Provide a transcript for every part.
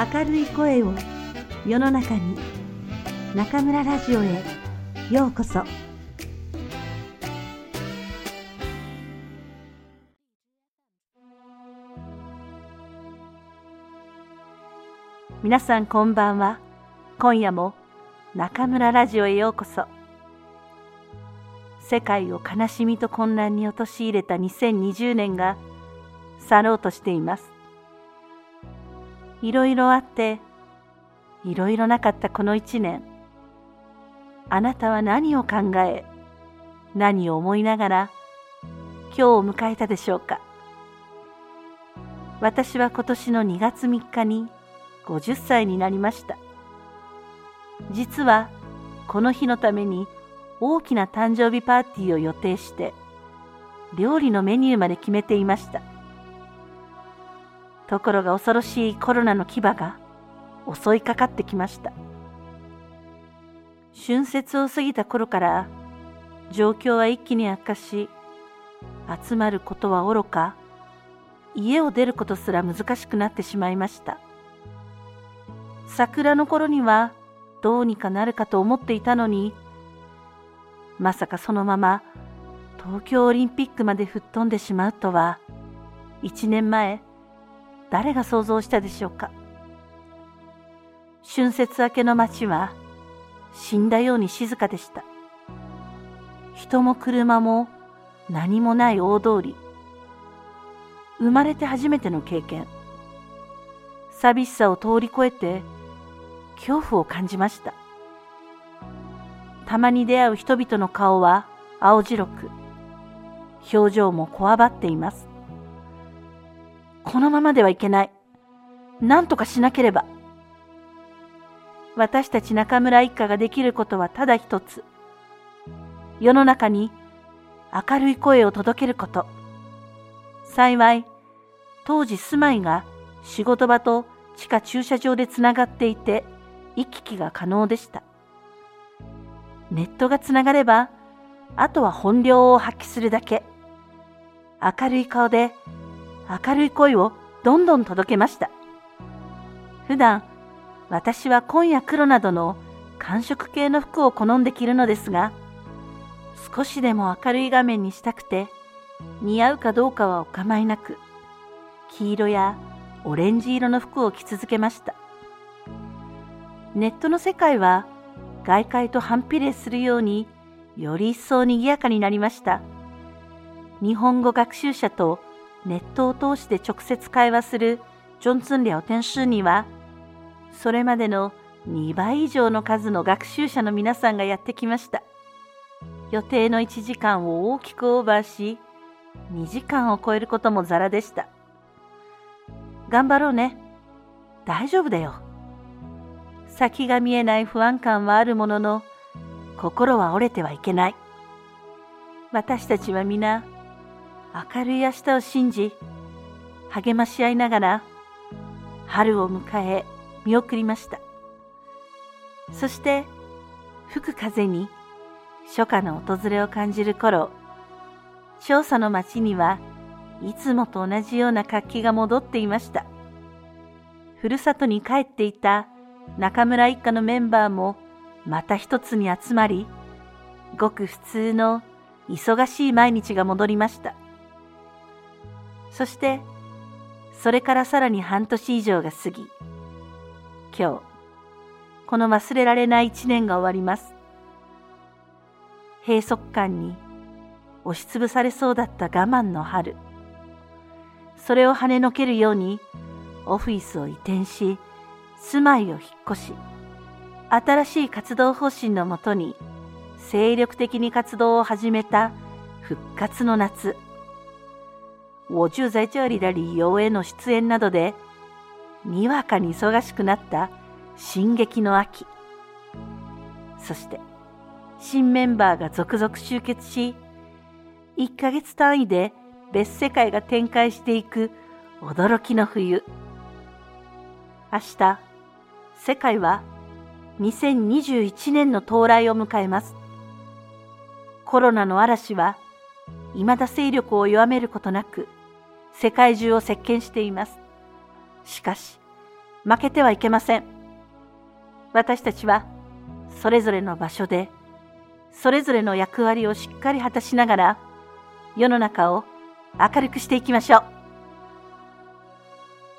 明るい声を世の中に中村ラジオへようこそ。皆さんこんばんは。今夜も中村ラジオへようこそ。世界を悲しみと混乱に陥れた2020年が去ろうとしています。いろいろあって、いろいろなかったこの一年。あなたは何を考え、何を思いながら今日を迎えたでしょうか。私は今年の2月3日に50歳になりました。実はこの日のために大きな誕生日パーティーを予定して料理のメニューまで決めていました。ところが恐ろしいコロナの牙が襲いかかってきました。春節を過ぎた頃から状況は一気に悪化し、集まることはおろか、家を出ることすら難しくなってしまいました。桜の頃にはどうにかなるかと思っていたのに、まさかそのまま東京オリンピックまで吹っ飛んでしまうとは、一年前、誰が想像したでしょうか？春節明けの街は死んだように静かでした。人も車も何もない大通り。生まれて初めての経験。寂しさを通り越えて恐怖を感じました。たまに出会う人々の顔は青白く表情もこわばっています。このままではいけない。何とかしなければ。私たち中村一家ができることはただ一つ。世の中に明るい声を届けること。幸い、当時住まいが仕事場と地下駐車場でつながっていて、行き来が可能でした。ネットがつながれば、あとは本領を発揮するだけ。明るい顔で明るい声をどんどん届けました。普段、私は紺や黒などの寒色系の服を好んで着るのですが、少しでも明るい画面にしたくて、似合うかどうかはお構いなく、黄色やオレンジ色の服を着続けました。ネットの世界は外界と反比例するようにより一層賑やかになりました。日本語学習者とネットを通して直接会話するジョンツン聊天室には、それまでの2倍以上の数の学習者の皆さんがやってきました。予定の1時間を大きくオーバーし、2時間を超えることもザラでした。頑張ろうね。大丈夫だよ。先が見えない不安感はあるものの、心は折れてはいけない。私たちは皆、明るい明日を信じ、励まし合いながら、春を迎え、見送りました。そして、吹く風に、初夏の訪れを感じる頃、調査の町にはいつもと同じような活気が戻っていました。ふるさとに帰っていた中村一家のメンバーもまた一つに集まり、ごく普通の忙しい毎日が戻りました。そして、それからさらに半年以上が過ぎ、今日、この忘れられない一年が終わります。閉塞感に押しつぶされそうだった我慢の春。それを跳ねのけるように、オフィスを移転し、住まいを引っ越し、新しい活動方針のもとに、精力的に活動を始めた復活の夏。我就在这里的理由への出演などで、にわかに忙しくなった進撃の秋。そして、新メンバーが続々集結し、1ヶ月単位で別世界が展開していく驚きの冬。明日、世界は2021年の到来を迎えます。コロナの嵐は未だ勢力を弱めることなく、世界中を席巻しています。しかし、負けてはいけません。私たちはそれぞれの場所でそれぞれの役割をしっかり果たしながら世の中を明るくしていきましょう。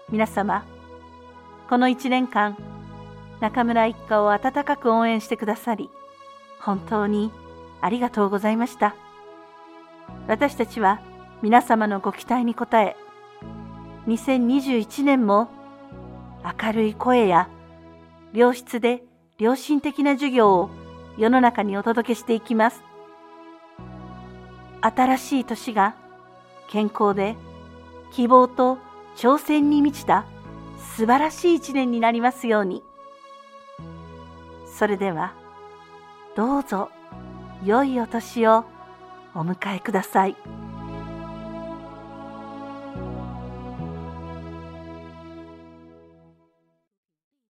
皆様、この一年間、中村一家を温かく応援してくださり、本当にありがとうございました。私たちは皆様のご期待に応え、2021年も明るい声や良質で良心的な授業を世の中にお届けしていきます。新しい年が健康で希望と挑戦に満ちた素晴らしい一年になりますように。それでは、どうぞ良いお年をお迎えください。